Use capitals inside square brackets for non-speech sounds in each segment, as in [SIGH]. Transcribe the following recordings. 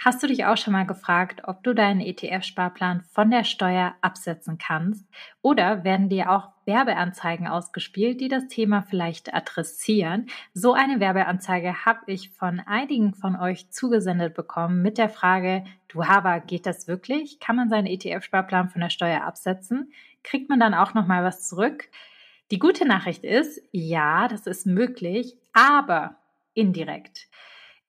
Hast du dich auch schon mal gefragt, ob du deinen ETF-Sparplan von der Steuer absetzen kannst? Oder werden dir auch Werbeanzeigen ausgespielt, die das Thema vielleicht adressieren? So eine Werbeanzeige habe ich von einigen von euch zugesendet bekommen mit der Frage, du Hava, geht das wirklich? Kann man seinen ETF-Sparplan von der Steuer absetzen? Kriegt man dann auch noch mal was zurück? Die gute Nachricht ist, ja, das ist möglich, aber indirekt.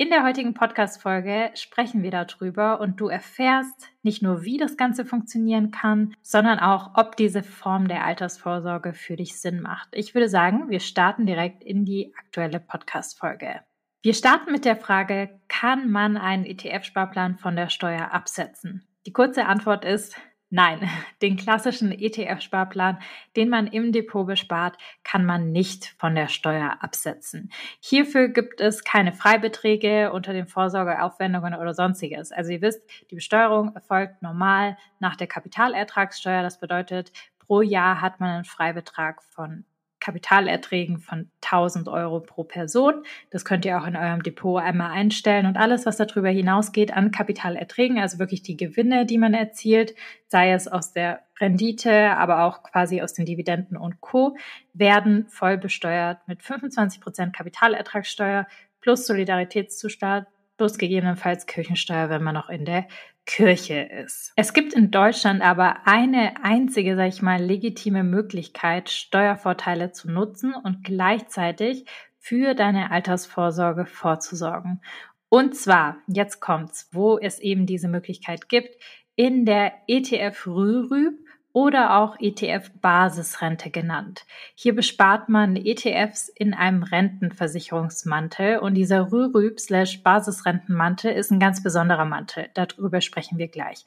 In der heutigen Podcast-Folge sprechen wir darüber und du erfährst nicht nur, wie das Ganze funktionieren kann, sondern auch, ob diese Form der Altersvorsorge für dich Sinn macht. Ich würde sagen, wir starten direkt in die aktuelle Podcast-Folge. Wir starten mit der Frage, kann man einen ETF-Sparplan von der Steuer absetzen? Die kurze Antwort ist, Nein, [LAUGHS] den klassischen ETF-Sparplan, den man im Depot bespart, kann man nicht von der Steuer absetzen. Hierfür gibt es keine Freibeträge unter den Vorsorgeaufwendungen oder sonstiges. Also ihr wisst, die Besteuerung erfolgt normal nach der Kapitalertragssteuer. Das bedeutet, pro Jahr hat man einen Freibetrag von Kapitalerträgen von 1000 Euro pro Person. Das könnt ihr auch in eurem Depot einmal einstellen und alles, was darüber hinausgeht an Kapitalerträgen, also wirklich die Gewinne, die man erzielt, sei es aus der Rendite, aber auch quasi aus den Dividenden und Co., werden voll besteuert mit 25 Prozent Kapitalertragssteuer plus Solidaritätszustand plus gegebenenfalls Kirchensteuer, wenn man noch in der Kirche ist. Es gibt in Deutschland aber eine einzige, sag ich mal, legitime Möglichkeit, Steuervorteile zu nutzen und gleichzeitig für deine Altersvorsorge vorzusorgen. Und zwar, jetzt kommt's, wo es eben diese Möglichkeit gibt, in der ETF Rührüb oder auch ETF-Basisrente genannt. Hier bespart man ETFs in einem Rentenversicherungsmantel und dieser Rührüb-Basisrentenmantel ist ein ganz besonderer Mantel. Darüber sprechen wir gleich.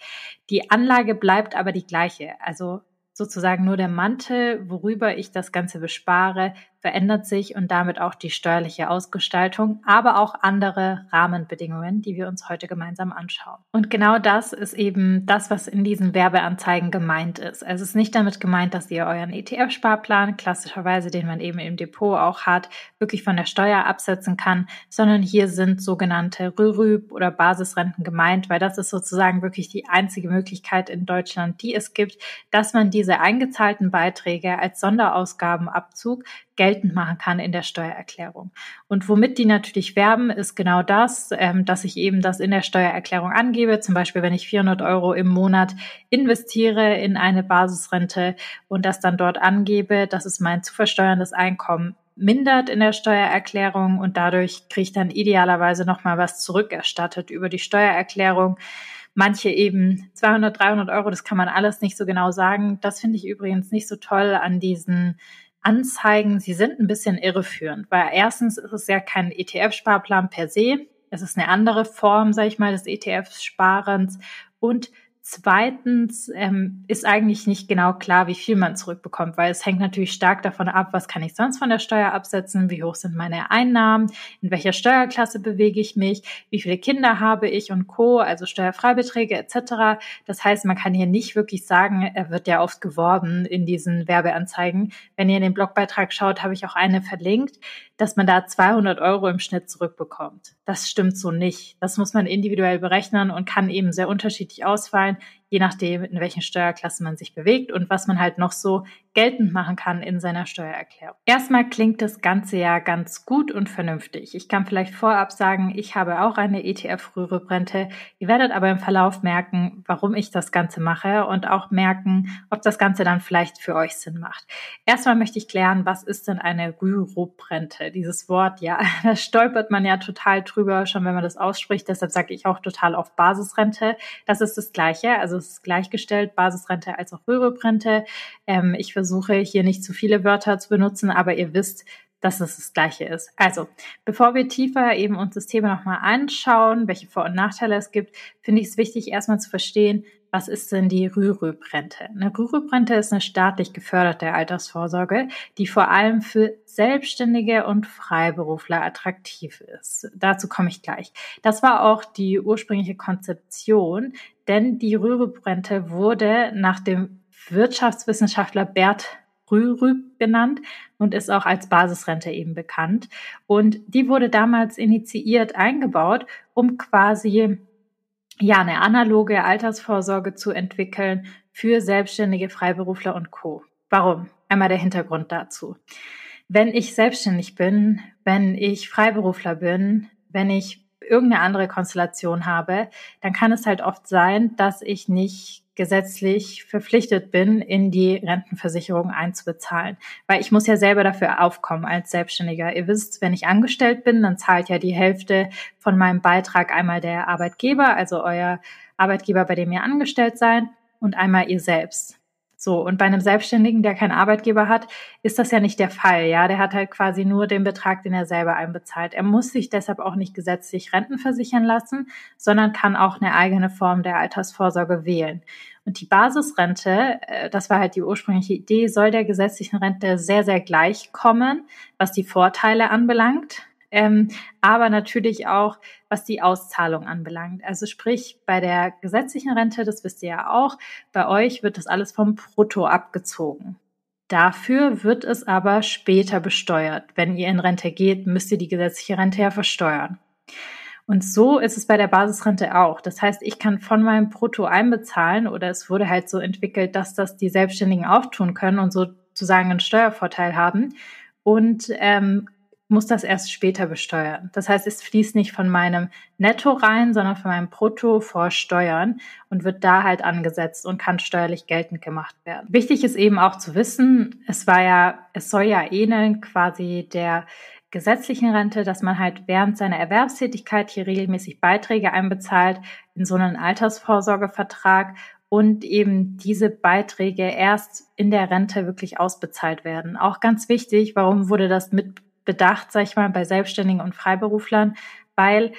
Die Anlage bleibt aber die gleiche. Also sozusagen nur der Mantel, worüber ich das Ganze bespare, verändert sich und damit auch die steuerliche Ausgestaltung, aber auch andere Rahmenbedingungen, die wir uns heute gemeinsam anschauen. Und genau das ist eben das, was in diesen Werbeanzeigen gemeint ist. Es ist nicht damit gemeint, dass ihr euren ETF-Sparplan, klassischerweise den man eben im Depot auch hat, wirklich von der Steuer absetzen kann, sondern hier sind sogenannte Rührüb oder Basisrenten gemeint, weil das ist sozusagen wirklich die einzige Möglichkeit in Deutschland, die es gibt, dass man diese eingezahlten Beiträge als Sonderausgabenabzug geltend machen kann in der Steuererklärung. Und womit die natürlich werben, ist genau das, ähm, dass ich eben das in der Steuererklärung angebe. Zum Beispiel, wenn ich 400 Euro im Monat investiere in eine Basisrente und das dann dort angebe, das ist mein zu versteuerndes Einkommen mindert in der Steuererklärung und dadurch kriege ich dann idealerweise nochmal was zurückerstattet über die Steuererklärung. Manche eben 200, 300 Euro, das kann man alles nicht so genau sagen. Das finde ich übrigens nicht so toll an diesen Anzeigen, sie sind ein bisschen irreführend, weil erstens ist es ja kein ETF-Sparplan per se. Es ist eine andere Form, sage ich mal, des ETF-Sparens und Zweitens ähm, ist eigentlich nicht genau klar, wie viel man zurückbekommt, weil es hängt natürlich stark davon ab, was kann ich sonst von der Steuer absetzen, wie hoch sind meine Einnahmen, in welcher Steuerklasse bewege ich mich, wie viele Kinder habe ich und Co., also Steuerfreibeträge etc. Das heißt, man kann hier nicht wirklich sagen, er wird ja oft geworben in diesen Werbeanzeigen. Wenn ihr in den Blogbeitrag schaut, habe ich auch eine verlinkt dass man da 200 Euro im Schnitt zurückbekommt. Das stimmt so nicht. Das muss man individuell berechnen und kann eben sehr unterschiedlich ausfallen, je nachdem, in welchen Steuerklassen man sich bewegt und was man halt noch so geltend machen kann in seiner Steuererklärung. Erstmal klingt das Ganze ja ganz gut und vernünftig. Ich kann vielleicht vorab sagen, ich habe auch eine ETF-Rührebrente. Ihr werdet aber im Verlauf merken, warum ich das Ganze mache und auch merken, ob das Ganze dann vielleicht für euch Sinn macht. Erstmal möchte ich klären, was ist denn eine Rührebrente? Dieses Wort, ja, [LAUGHS] da stolpert man ja total drüber, schon wenn man das ausspricht. Deshalb sage ich auch total auf Basisrente. Das ist das Gleiche. Also ist gleichgestellt, Basisrente als auch Rührebrente. Ähm, ich versuche hier nicht zu viele Wörter zu benutzen, aber ihr wisst, dass es das Gleiche ist. Also, bevor wir tiefer eben uns das Thema nochmal anschauen, welche Vor- und Nachteile es gibt, finde ich es wichtig, erstmal zu verstehen, was ist denn die Rürup-Rente? Eine Rürup-Rente ist eine staatlich geförderte Altersvorsorge, die vor allem für Selbstständige und Freiberufler attraktiv ist. Dazu komme ich gleich. Das war auch die ursprüngliche Konzeption, denn die Rürup-Rente wurde nach dem Wirtschaftswissenschaftler Bert Rürup genannt und ist auch als Basisrente eben bekannt. Und die wurde damals initiiert eingebaut, um quasi ja, eine analoge Altersvorsorge zu entwickeln für Selbstständige, Freiberufler und Co. Warum? Einmal der Hintergrund dazu. Wenn ich selbstständig bin, wenn ich Freiberufler bin, wenn ich irgendeine andere Konstellation habe, dann kann es halt oft sein, dass ich nicht gesetzlich verpflichtet bin, in die Rentenversicherung einzubezahlen. Weil ich muss ja selber dafür aufkommen als Selbstständiger. Ihr wisst, wenn ich angestellt bin, dann zahlt ja die Hälfte von meinem Beitrag einmal der Arbeitgeber, also euer Arbeitgeber, bei dem ihr angestellt seid, und einmal ihr selbst. So, und bei einem Selbstständigen, der keinen Arbeitgeber hat, ist das ja nicht der Fall. Ja, der hat halt quasi nur den Betrag, den er selber einbezahlt. Er muss sich deshalb auch nicht gesetzlich Renten versichern lassen, sondern kann auch eine eigene Form der Altersvorsorge wählen. Und die Basisrente, äh, das war halt die ursprüngliche Idee, soll der gesetzlichen Rente sehr, sehr gleich kommen, was die Vorteile anbelangt ähm, aber natürlich auch, was die Auszahlung anbelangt. Also sprich, bei der gesetzlichen Rente, das wisst ihr ja auch, bei euch wird das alles vom Brutto abgezogen. Dafür wird es aber später besteuert. Wenn ihr in Rente geht, müsst ihr die gesetzliche Rente ja versteuern. Und so ist es bei der Basisrente auch. Das heißt, ich kann von meinem Brutto einbezahlen oder es wurde halt so entwickelt, dass das die Selbstständigen auch tun können und sozusagen einen Steuervorteil haben und ähm, muss das erst später besteuern. Das heißt, es fließt nicht von meinem Netto rein, sondern von meinem Brutto vor Steuern und wird da halt angesetzt und kann steuerlich geltend gemacht werden. Wichtig ist eben auch zu wissen, es war ja, es soll ja ähneln quasi der gesetzlichen Rente, dass man halt während seiner Erwerbstätigkeit hier regelmäßig Beiträge einbezahlt in so einen Altersvorsorgevertrag und eben diese Beiträge erst in der Rente wirklich ausbezahlt werden. Auch ganz wichtig, warum wurde das mit bedacht, sag ich mal, bei Selbstständigen und Freiberuflern, weil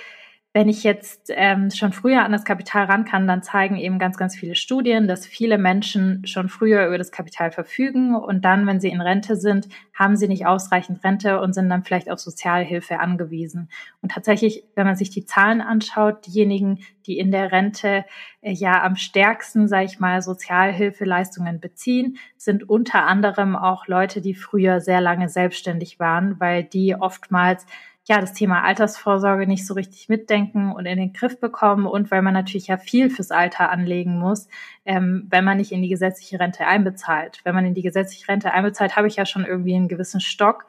wenn ich jetzt ähm, schon früher an das Kapital ran kann, dann zeigen eben ganz, ganz viele Studien, dass viele Menschen schon früher über das Kapital verfügen und dann, wenn sie in Rente sind, haben sie nicht ausreichend Rente und sind dann vielleicht auf Sozialhilfe angewiesen. Und tatsächlich, wenn man sich die Zahlen anschaut, diejenigen, die in der Rente äh, ja am stärksten, sage ich mal, Sozialhilfeleistungen beziehen, sind unter anderem auch Leute, die früher sehr lange selbstständig waren, weil die oftmals ja, das Thema Altersvorsorge nicht so richtig mitdenken und in den Griff bekommen und weil man natürlich ja viel fürs Alter anlegen muss, ähm, wenn man nicht in die gesetzliche Rente einbezahlt. Wenn man in die gesetzliche Rente einbezahlt, habe ich ja schon irgendwie einen gewissen Stock.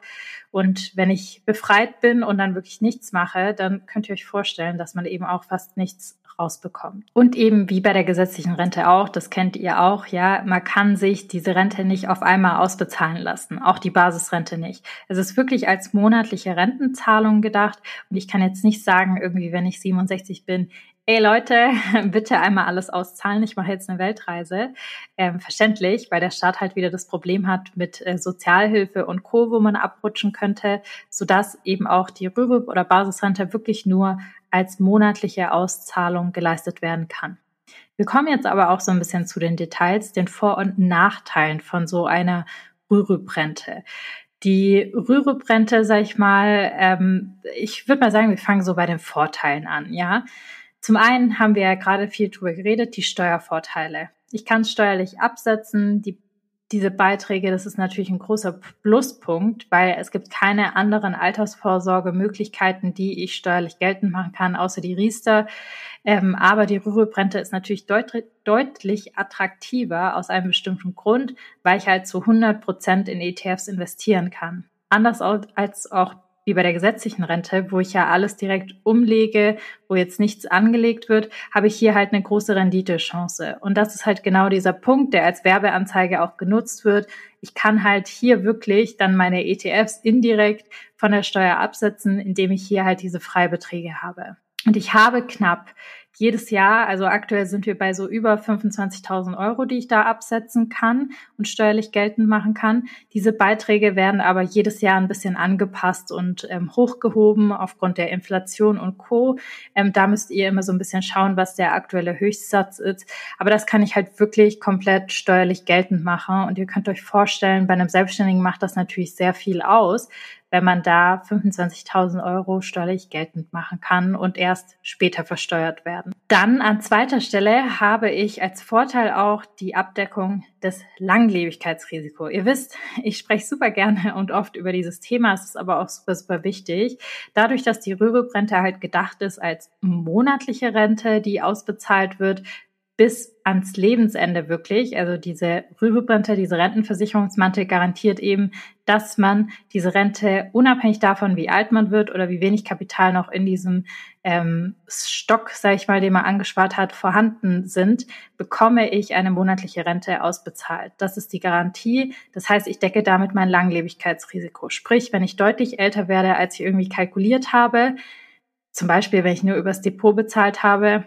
Und wenn ich befreit bin und dann wirklich nichts mache, dann könnt ihr euch vorstellen, dass man eben auch fast nichts rausbekommt. Und eben wie bei der gesetzlichen Rente auch, das kennt ihr auch, ja, man kann sich diese Rente nicht auf einmal ausbezahlen lassen, auch die Basisrente nicht. Es ist wirklich als monatliche Rentenzahlung gedacht und ich kann jetzt nicht sagen, irgendwie, wenn ich 67 bin, Ey Leute, [LAUGHS] bitte einmal alles auszahlen. Ich mache jetzt eine Weltreise. Ähm, verständlich, weil der Staat halt wieder das Problem hat mit äh, Sozialhilfe und Co., wo man abrutschen könnte, sodass eben auch die Rürup oder Basisrente wirklich nur als monatliche Auszahlung geleistet werden kann. Wir kommen jetzt aber auch so ein bisschen zu den Details, den Vor- und Nachteilen von so einer Rürup-Rente. Die Rürup-Rente, sag ich mal, ähm, ich würde mal sagen, wir fangen so bei den Vorteilen an, ja. Zum einen haben wir ja gerade viel drüber geredet, die Steuervorteile. Ich kann es steuerlich absetzen, die diese Beiträge, das ist natürlich ein großer Pluspunkt, weil es gibt keine anderen Altersvorsorgemöglichkeiten, die ich steuerlich geltend machen kann, außer die Riester. Ähm, aber die Rüruprente ist natürlich deut deutlich attraktiver aus einem bestimmten Grund, weil ich halt zu 100 Prozent in ETFs investieren kann. Anders als auch wie bei der gesetzlichen Rente, wo ich ja alles direkt umlege, wo jetzt nichts angelegt wird, habe ich hier halt eine große Renditechance. Und das ist halt genau dieser Punkt, der als Werbeanzeige auch genutzt wird. Ich kann halt hier wirklich dann meine ETFs indirekt von der Steuer absetzen, indem ich hier halt diese Freibeträge habe. Und ich habe knapp jedes Jahr, also aktuell sind wir bei so über 25.000 Euro, die ich da absetzen kann und steuerlich geltend machen kann. Diese Beiträge werden aber jedes Jahr ein bisschen angepasst und ähm, hochgehoben aufgrund der Inflation und Co. Ähm, da müsst ihr immer so ein bisschen schauen, was der aktuelle Höchstsatz ist. Aber das kann ich halt wirklich komplett steuerlich geltend machen. Und ihr könnt euch vorstellen, bei einem Selbstständigen macht das natürlich sehr viel aus, wenn man da 25.000 Euro steuerlich geltend machen kann und erst später versteuert werden. Dann an zweiter Stelle habe ich als Vorteil auch die Abdeckung des Langlebigkeitsrisikos. Ihr wisst, ich spreche super gerne und oft über dieses Thema. Es ist aber auch super, super wichtig. Dadurch, dass die Rürup-Rente halt gedacht ist als monatliche Rente, die ausbezahlt wird, bis ans Lebensende wirklich. Also diese Rürup-Rente, diese Rentenversicherungsmantel garantiert eben, dass man diese Rente unabhängig davon, wie alt man wird oder wie wenig Kapital noch in diesem ähm, Stock, sage ich mal, den man angespart hat, vorhanden sind, bekomme ich eine monatliche Rente ausbezahlt. Das ist die Garantie. Das heißt, ich decke damit mein Langlebigkeitsrisiko. Sprich, wenn ich deutlich älter werde, als ich irgendwie kalkuliert habe, zum Beispiel, wenn ich nur übers Depot bezahlt habe,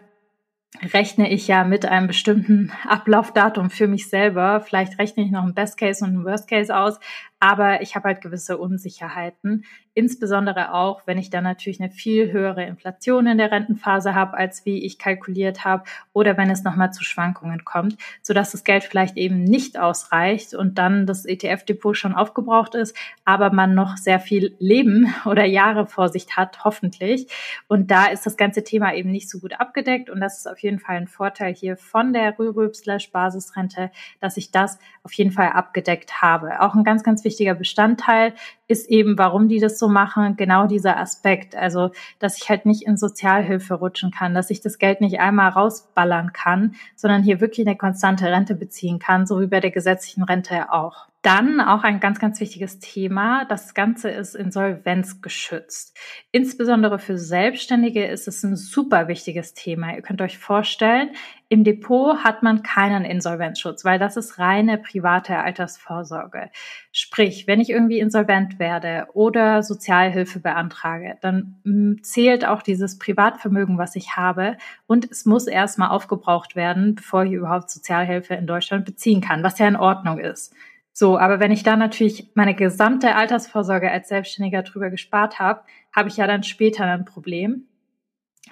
rechne ich ja mit einem bestimmten Ablaufdatum für mich selber. Vielleicht rechne ich noch ein Best Case und ein Worst Case aus, aber ich habe halt gewisse Unsicherheiten. Insbesondere auch, wenn ich dann natürlich eine viel höhere Inflation in der Rentenphase habe, als wie ich kalkuliert habe, oder wenn es nochmal zu Schwankungen kommt, sodass das Geld vielleicht eben nicht ausreicht und dann das ETF-Depot schon aufgebraucht ist, aber man noch sehr viel Leben [LAUGHS] oder Jahre vor sich hat, hoffentlich. Und da ist das ganze Thema eben nicht so gut abgedeckt und das ist auf jeden Fall ein Vorteil hier von der Rürup-Basisrente, dass ich das auf jeden Fall abgedeckt habe. Auch ein ganz, ganz wichtiger Bestandteil ist eben, warum die das so machen, genau dieser Aspekt. Also, dass ich halt nicht in Sozialhilfe rutschen kann, dass ich das Geld nicht einmal rausballern kann, sondern hier wirklich eine konstante Rente beziehen kann, so wie bei der gesetzlichen Rente auch. Dann auch ein ganz, ganz wichtiges Thema. Das Ganze ist insolvenzgeschützt. Insbesondere für Selbstständige ist es ein super wichtiges Thema. Ihr könnt euch vorstellen, im Depot hat man keinen Insolvenzschutz, weil das ist reine private Altersvorsorge. Sprich, wenn ich irgendwie insolvent werde oder Sozialhilfe beantrage, dann mm, zählt auch dieses Privatvermögen, was ich habe und es muss erstmal aufgebraucht werden, bevor ich überhaupt Sozialhilfe in Deutschland beziehen kann, was ja in Ordnung ist. So, aber wenn ich da natürlich meine gesamte Altersvorsorge als Selbstständiger drüber gespart habe, habe ich ja dann später ein Problem,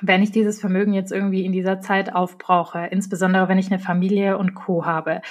wenn ich dieses Vermögen jetzt irgendwie in dieser Zeit aufbrauche, insbesondere wenn ich eine Familie und Co habe.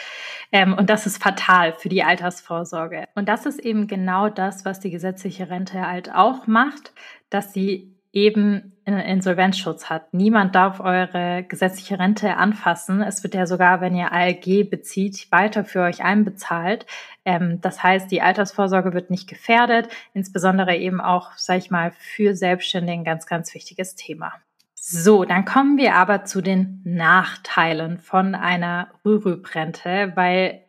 Ähm, und das ist fatal für die Altersvorsorge. Und das ist eben genau das, was die gesetzliche Rente halt auch macht, dass sie eben Insolvenzschutz hat. Niemand darf eure gesetzliche Rente anfassen. Es wird ja sogar, wenn ihr ALG bezieht, weiter für euch einbezahlt. Ähm, das heißt, die Altersvorsorge wird nicht gefährdet, insbesondere eben auch, sag ich mal, für Selbstständige ein ganz, ganz wichtiges Thema. So, dann kommen wir aber zu den Nachteilen von einer Rürup-Rente, weil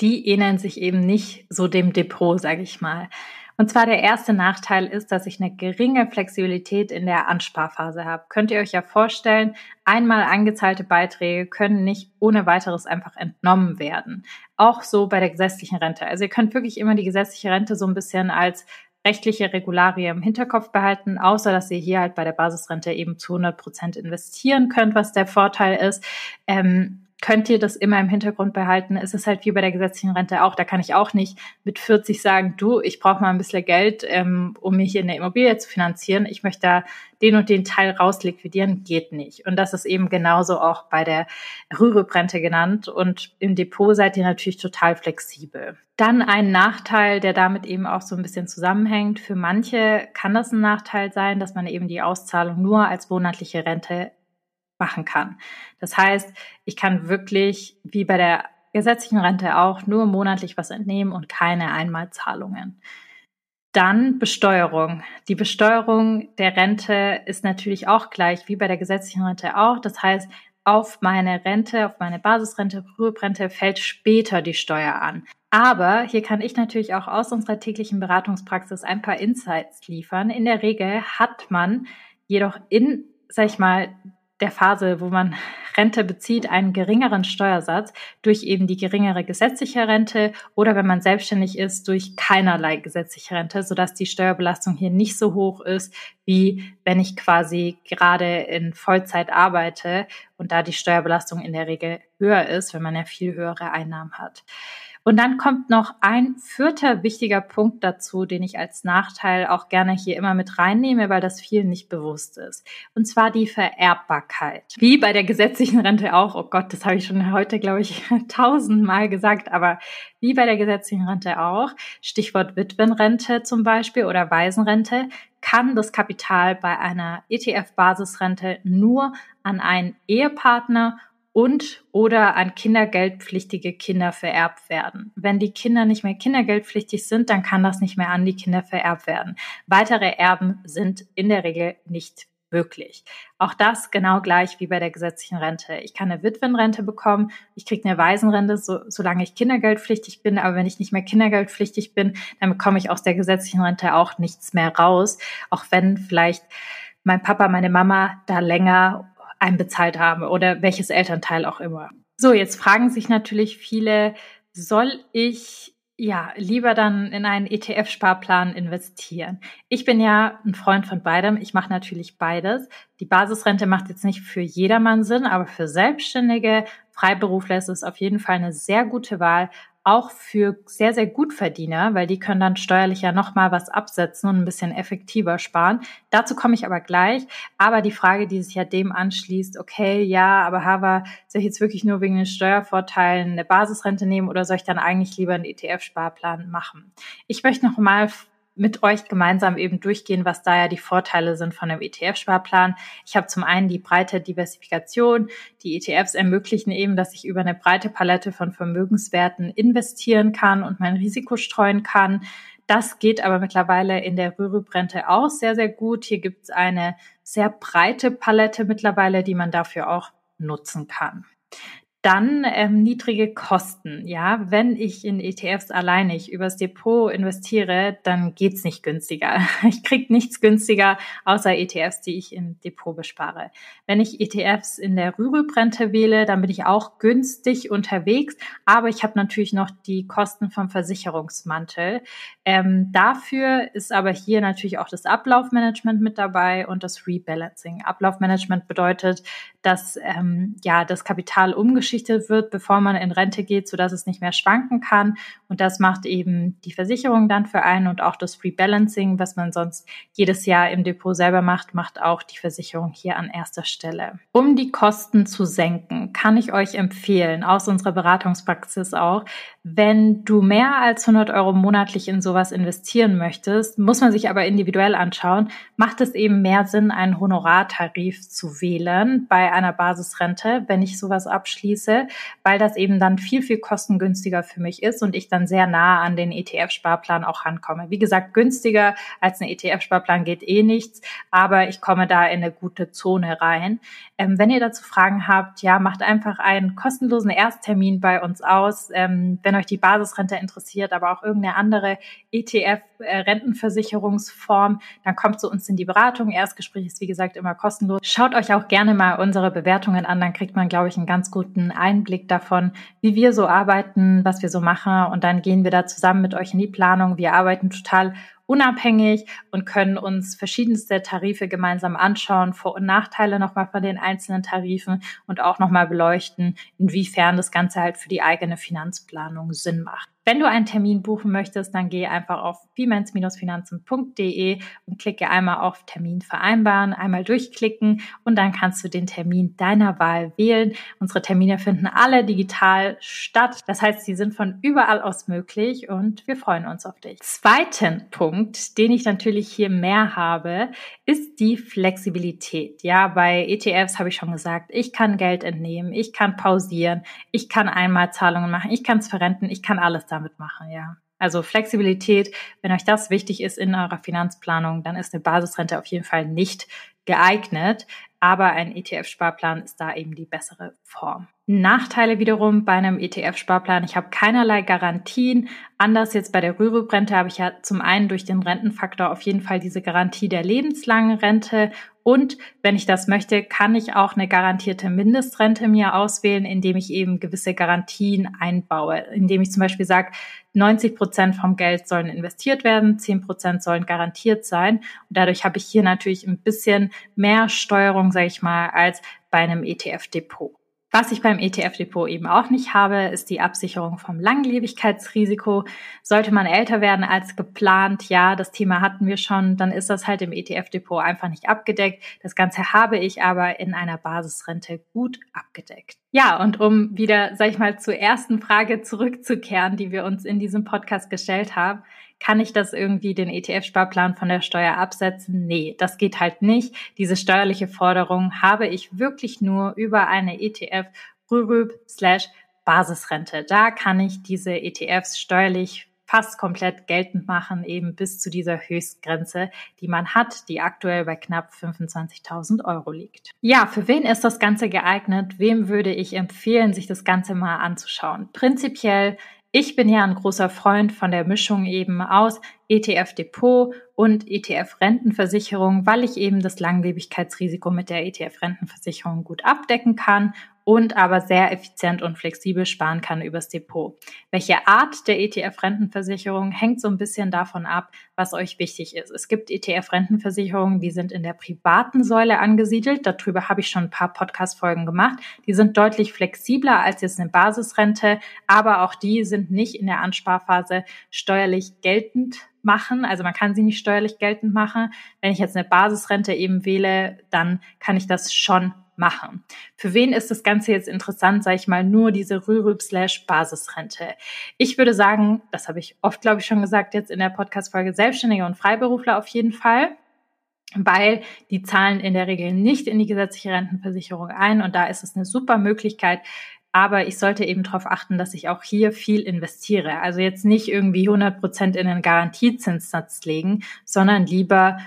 die ähneln sich eben nicht so dem Depot, sage ich mal. Und zwar der erste Nachteil ist, dass ich eine geringe Flexibilität in der Ansparphase habe. Könnt ihr euch ja vorstellen, einmal angezahlte Beiträge können nicht ohne weiteres einfach entnommen werden. Auch so bei der gesetzlichen Rente. Also ihr könnt wirklich immer die gesetzliche Rente so ein bisschen als rechtliche Regularie im Hinterkopf behalten, außer dass ihr hier halt bei der Basisrente eben zu 100 Prozent investieren könnt, was der Vorteil ist. Ähm, könnt ihr das immer im Hintergrund behalten. Es ist halt wie bei der gesetzlichen Rente auch. Da kann ich auch nicht mit 40 sagen, du, ich brauche mal ein bisschen Geld, ähm, um mich in der Immobilie zu finanzieren. Ich möchte da den und den Teil rausliquidieren. Geht nicht. Und das ist eben genauso auch bei der Rürup-Rente genannt. Und im Depot seid ihr natürlich total flexibel. Dann ein Nachteil, der damit eben auch so ein bisschen zusammenhängt. Für manche kann das ein Nachteil sein, dass man eben die Auszahlung nur als monatliche Rente machen kann. Das heißt, ich kann wirklich, wie bei der gesetzlichen Rente auch, nur monatlich was entnehmen und keine Einmalzahlungen. Dann Besteuerung. Die Besteuerung der Rente ist natürlich auch gleich wie bei der gesetzlichen Rente auch. Das heißt, auf meine Rente, auf meine Basisrente, Rüruprente fällt später die Steuer an. Aber hier kann ich natürlich auch aus unserer täglichen Beratungspraxis ein paar Insights liefern. In der Regel hat man jedoch in, sag ich mal, der Phase, wo man Rente bezieht, einen geringeren Steuersatz durch eben die geringere gesetzliche Rente oder wenn man selbstständig ist, durch keinerlei gesetzliche Rente, sodass die Steuerbelastung hier nicht so hoch ist, wie wenn ich quasi gerade in Vollzeit arbeite und da die Steuerbelastung in der Regel höher ist, wenn man ja viel höhere Einnahmen hat. Und dann kommt noch ein vierter wichtiger Punkt dazu, den ich als Nachteil auch gerne hier immer mit reinnehme, weil das vielen nicht bewusst ist. Und zwar die Vererbbarkeit. Wie bei der gesetzlichen Rente auch. Oh Gott, das habe ich schon heute, glaube ich, [LAUGHS] tausendmal gesagt. Aber wie bei der gesetzlichen Rente auch, Stichwort Witwenrente zum Beispiel oder Waisenrente, kann das Kapital bei einer ETF-Basisrente nur an einen Ehepartner und oder an kindergeldpflichtige Kinder vererbt werden. Wenn die Kinder nicht mehr kindergeldpflichtig sind, dann kann das nicht mehr an die Kinder vererbt werden. Weitere Erben sind in der Regel nicht möglich. Auch das genau gleich wie bei der gesetzlichen Rente. Ich kann eine Witwenrente bekommen, ich kriege eine Waisenrente, so, solange ich kindergeldpflichtig bin, aber wenn ich nicht mehr kindergeldpflichtig bin, dann bekomme ich aus der gesetzlichen Rente auch nichts mehr raus, auch wenn vielleicht mein Papa, meine Mama da länger einbezahlt haben oder welches Elternteil auch immer. So, jetzt fragen sich natürlich viele, soll ich ja lieber dann in einen ETF-Sparplan investieren? Ich bin ja ein Freund von beidem. Ich mache natürlich beides. Die Basisrente macht jetzt nicht für jedermann Sinn, aber für Selbstständige, Freiberufler ist es auf jeden Fall eine sehr gute Wahl, auch für sehr, sehr Gutverdiener, weil die können dann steuerlich ja nochmal was absetzen und ein bisschen effektiver sparen. Dazu komme ich aber gleich. Aber die Frage, die sich ja dem anschließt, okay, ja, aber Hava, soll ich jetzt wirklich nur wegen den Steuervorteilen eine Basisrente nehmen oder soll ich dann eigentlich lieber einen ETF-Sparplan machen? Ich möchte nochmal mit euch gemeinsam eben durchgehen, was da ja die Vorteile sind von einem ETF-Sparplan. Ich habe zum einen die breite Diversifikation. Die ETFs ermöglichen eben, dass ich über eine breite Palette von Vermögenswerten investieren kann und mein Risiko streuen kann. Das geht aber mittlerweile in der Rürup-Rente auch sehr, sehr gut. Hier gibt es eine sehr breite Palette mittlerweile, die man dafür auch nutzen kann. Dann ähm, niedrige Kosten. Ja, wenn ich in ETFs alleine ich übers Depot investiere, dann geht's nicht günstiger. [LAUGHS] Ich krieg nichts günstiger außer ETFs, die ich im Depot bespare. Wenn ich ETFs in der Rüruprente wähle, dann bin ich auch günstig unterwegs, aber ich habe natürlich noch die Kosten vom Versicherungsmantel. Ähm, dafür ist aber hier natürlich auch das Ablaufmanagement mit dabei und das Rebalancing. Ablaufmanagement bedeutet, dass ähm, ja das Kapital umgeschichtet wird, bevor man in Rente geht, so dass es nicht mehr schwanken kann. Und das macht eben die Versicherung dann für einen und auch das Rebalancing, was man sonst jedes Jahr im Depot selber macht, macht auch die Versicherung hier an erster Stelle. Um die Kosten zu senken, kann ich euch empfehlen, aus unserer Beratungspraxis auch, wenn du mehr als 100 Euro monatlich in sowas investieren möchtest, muss man sich aber individuell anschauen, macht es eben mehr Sinn, einen Honorartarif zu wählen bei einer Basisrente, wenn ich sowas abschließe, weil das eben dann viel, viel kostengünstiger für mich ist und ich dann sehr nah an den ETF-Sparplan auch rankomme. Wie gesagt, günstiger als ein ETF-Sparplan geht eh nichts, aber ich komme da in eine gute Zone rein. Ähm, wenn ihr dazu Fragen habt, ja, macht einfach einen kostenlosen Ersttermin bei uns aus. Ähm, wenn euch die Basisrente interessiert, aber auch irgendeine andere ETF-Rentenversicherungsform, dann kommt zu uns in die Beratung. Erstgespräch ist, wie gesagt, immer kostenlos. Schaut euch auch gerne mal unsere Bewertungen an, dann kriegt man, glaube ich, einen ganz guten Einblick davon, wie wir so arbeiten, was wir so machen. Und dann gehen wir da zusammen mit euch in die Planung. Wir arbeiten total unabhängig und können uns verschiedenste Tarife gemeinsam anschauen, Vor- und Nachteile nochmal von den einzelnen Tarifen und auch nochmal beleuchten, inwiefern das Ganze halt für die eigene Finanzplanung Sinn macht. Wenn du einen Termin buchen möchtest, dann geh einfach auf piemens-finanzen.de und klicke einmal auf Termin vereinbaren, einmal durchklicken und dann kannst du den Termin deiner Wahl wählen. Unsere Termine finden alle digital statt. Das heißt, sie sind von überall aus möglich und wir freuen uns auf dich. Zweiten Punkt, den ich natürlich hier mehr habe, ist die Flexibilität. Ja, bei ETFs habe ich schon gesagt, ich kann Geld entnehmen, ich kann pausieren, ich kann Einmalzahlungen machen, ich kann es verrenten, ich kann alles damit machen, ja. Also Flexibilität, wenn euch das wichtig ist in eurer Finanzplanung, dann ist eine Basisrente auf jeden Fall nicht geeignet, aber ein ETF-Sparplan ist da eben die bessere Form. Nachteile wiederum bei einem ETF-Sparplan, ich habe keinerlei Garantien. Anders jetzt bei der Rürup-Rente habe ich ja zum einen durch den Rentenfaktor auf jeden Fall diese Garantie der lebenslangen Rente Und wenn ich das möchte, kann ich auch eine garantierte Mindestrente mir auswählen, indem ich eben gewisse Garantien einbaue, indem ich zum Beispiel sage, 90 Prozent vom Geld sollen investiert werden, 10 Prozent sollen garantiert sein. Und dadurch habe ich hier natürlich ein bisschen mehr Steuerung, sage ich mal, als bei einem ETF-Depot. Was ich beim ETF-Depot eben auch nicht habe, ist die Absicherung vom Langlebigkeitsrisiko. Sollte man älter werden als geplant, ja, das Thema hatten wir schon, dann ist das halt im ETF-Depot einfach nicht abgedeckt. Das Ganze habe ich aber in einer Basisrente gut abgedeckt. Ja, und um wieder, sag ich mal, zur ersten Frage zurückzukehren, die wir uns in diesem Podcast gestellt haben, kann ich das irgendwie den ETF-Sparplan von der Steuer absetzen? Nee, das geht halt nicht. Diese steuerliche Forderung habe ich wirklich nur über eine ETF RÜRÜB slash Basisrente. Da kann ich diese ETFs steuerlich fast komplett geltend machen, eben bis zu dieser Höchstgrenze, die man hat, die aktuell bei knapp 25.000 Euro liegt. Ja, für wen ist das Ganze geeignet? Wem würde ich empfehlen, sich das Ganze mal anzuschauen? Prinzipiell ich bin ja ein großer Freund von der Mischung eben aus ETF-Depot und ETF-Rentenversicherung, weil ich eben das Langlebigkeitsrisiko mit der ETF-Rentenversicherung gut abdecken kann und aber sehr effizient und flexibel sparen kann übers Depot. Welche Art der ETF-Rentenversicherung hängt so ein bisschen davon ab, was euch wichtig ist. Es gibt ETF-Rentenversicherungen, die sind in der privaten Säule angesiedelt. Darüber habe ich schon ein paar Podcast-Folgen gemacht. Die sind deutlich flexibler als jetzt eine Basisrente, aber auch die sind nicht in der Ansparphase steuerlich geltend machen. Also man kann sie nicht steuerlich geltend machen. Wenn ich jetzt eine Basisrente eben wähle, dann kann ich das schon machen. Für wen ist das Ganze jetzt interessant, sage ich mal, nur diese Rürup slash Basisrente? Ich würde sagen, das habe ich oft, glaube ich, schon gesagt, jetzt in der Podcast-Folge Selbstständige und Freiberufler auf jeden Fall weil die zahlen in der Regel nicht in die gesetzliche Rentenversicherung ein und da ist es eine super Möglichkeit, aber ich sollte eben darauf achten, dass ich auch hier viel investiere. Also jetzt nicht irgendwie 100 Prozent in einen Garantiezinssatz legen, sondern lieber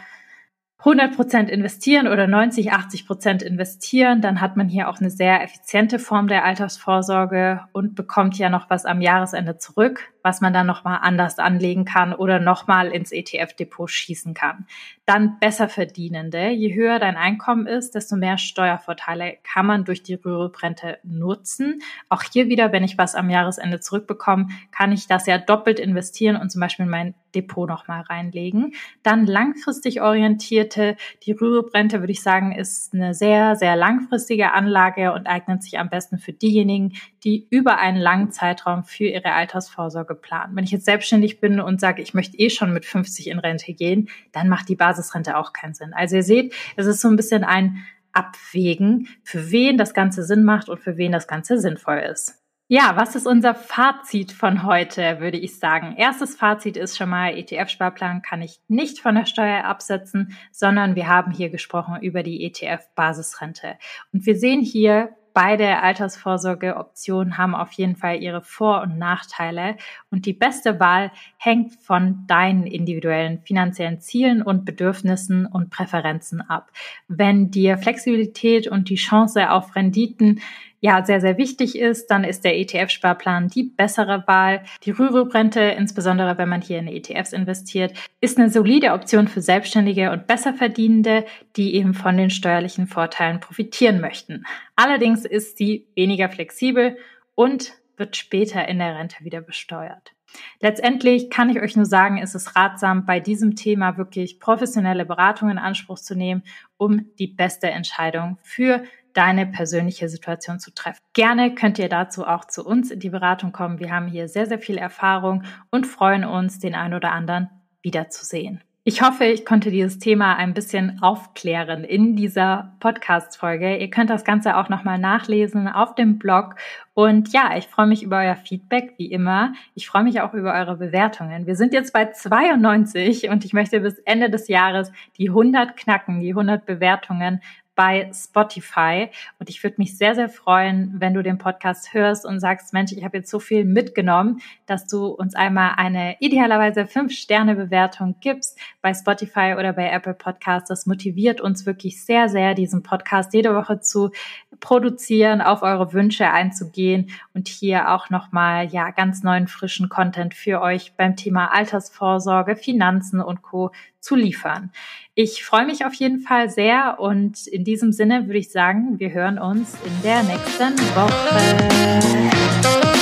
100 Prozent investieren oder 90, 80 Prozent investieren, dann hat man hier auch eine sehr effiziente Form der Altersvorsorge und bekommt ja noch was am Jahresende zurück was man dann nochmal anders anlegen kann oder nochmal ins ETF-Depot schießen kann. Dann besser Verdienende. Je höher dein Einkommen ist, desto mehr Steuervorteile kann man durch die Rüruprente nutzen. Auch hier wieder, wenn ich was am Jahresende zurückbekomme, kann ich das ja doppelt investieren und zum Beispiel in mein Depot nochmal reinlegen. Dann langfristig orientierte. Die Rüruprente, würde ich sagen, ist eine sehr, sehr langfristige Anlage und eignet sich am besten für diejenigen, die über einen langen Zeitraum für ihre Altersvorsorge planen. Wenn ich jetzt selbstständig bin und sage, ich möchte eh schon mit 50 in Rente gehen, dann macht die Basisrente auch keinen Sinn. Also ihr seht, es ist so ein bisschen ein Abwägen, für wen das Ganze Sinn macht und für wen das Ganze sinnvoll ist. Ja, was ist unser Fazit von heute, würde ich sagen. Erstes Fazit ist schon mal, ETF-Sparplan kann ich nicht von der Steuer absetzen, sondern wir haben hier gesprochen über die ETF-Basisrente. Und wir sehen hier, beide Altersvorsorgeoptionen haben auf jeden Fall ihre Vor- und Nachteile und die beste Wahl hängt von deinen individuellen finanziellen Zielen und Bedürfnissen und Präferenzen ab. Wenn dir Flexibilität und die Chance auf Renditen ja sehr, sehr wichtig ist, dann ist der ETF-Sparplan die bessere Wahl. Die Rürup-Rente, insbesondere wenn man hier in ETFs investiert, ist eine solide Option für Selbstständige und Besserverdienende, die eben von den steuerlichen Vorteilen profitieren möchten. Allerdings ist sie weniger flexibel und wird später in der Rente wieder besteuert. Letztendlich kann ich euch nur sagen, ist es ratsam, bei diesem Thema wirklich professionelle Beratung in Anspruch zu nehmen, um die beste Entscheidung für deine persönliche Situation zu treffen. Gerne könnt ihr dazu auch zu uns in die Beratung kommen. Wir haben hier sehr, sehr viel Erfahrung und freuen uns, den einen oder anderen wiederzusehen. Ich hoffe, ich konnte dieses Thema ein bisschen aufklären in dieser Podcast-Folge. Ihr könnt das Ganze auch nochmal nachlesen auf dem Blog. Und ja, ich freue mich über euer Feedback, wie immer. Ich freue mich auch über eure Bewertungen. Wir sind jetzt bei 92 und ich möchte bis Ende des Jahres die 100 knacken, die 100 Bewertungen, bei Spotify. Und ich würde mich sehr, sehr freuen, wenn du den Podcast hörst und sagst, Mensch, ich habe jetzt so viel mitgenommen, dass du uns einmal eine idealerweise 5-Sterne-Bewertung gibst bei Spotify oder bei Apple Podcasts. Das motiviert uns wirklich sehr, sehr, diesen Podcast jede Woche zu produzieren, auf eure Wünsche einzugehen und hier auch nochmal, ja, ganz neuen, frischen Content für euch beim Thema Altersvorsorge, Finanzen und Co. zu liefern. Ich freue mich auf jeden Fall sehr und in diesem Sinne würde ich sagen, wir hören uns in der nächsten Woche.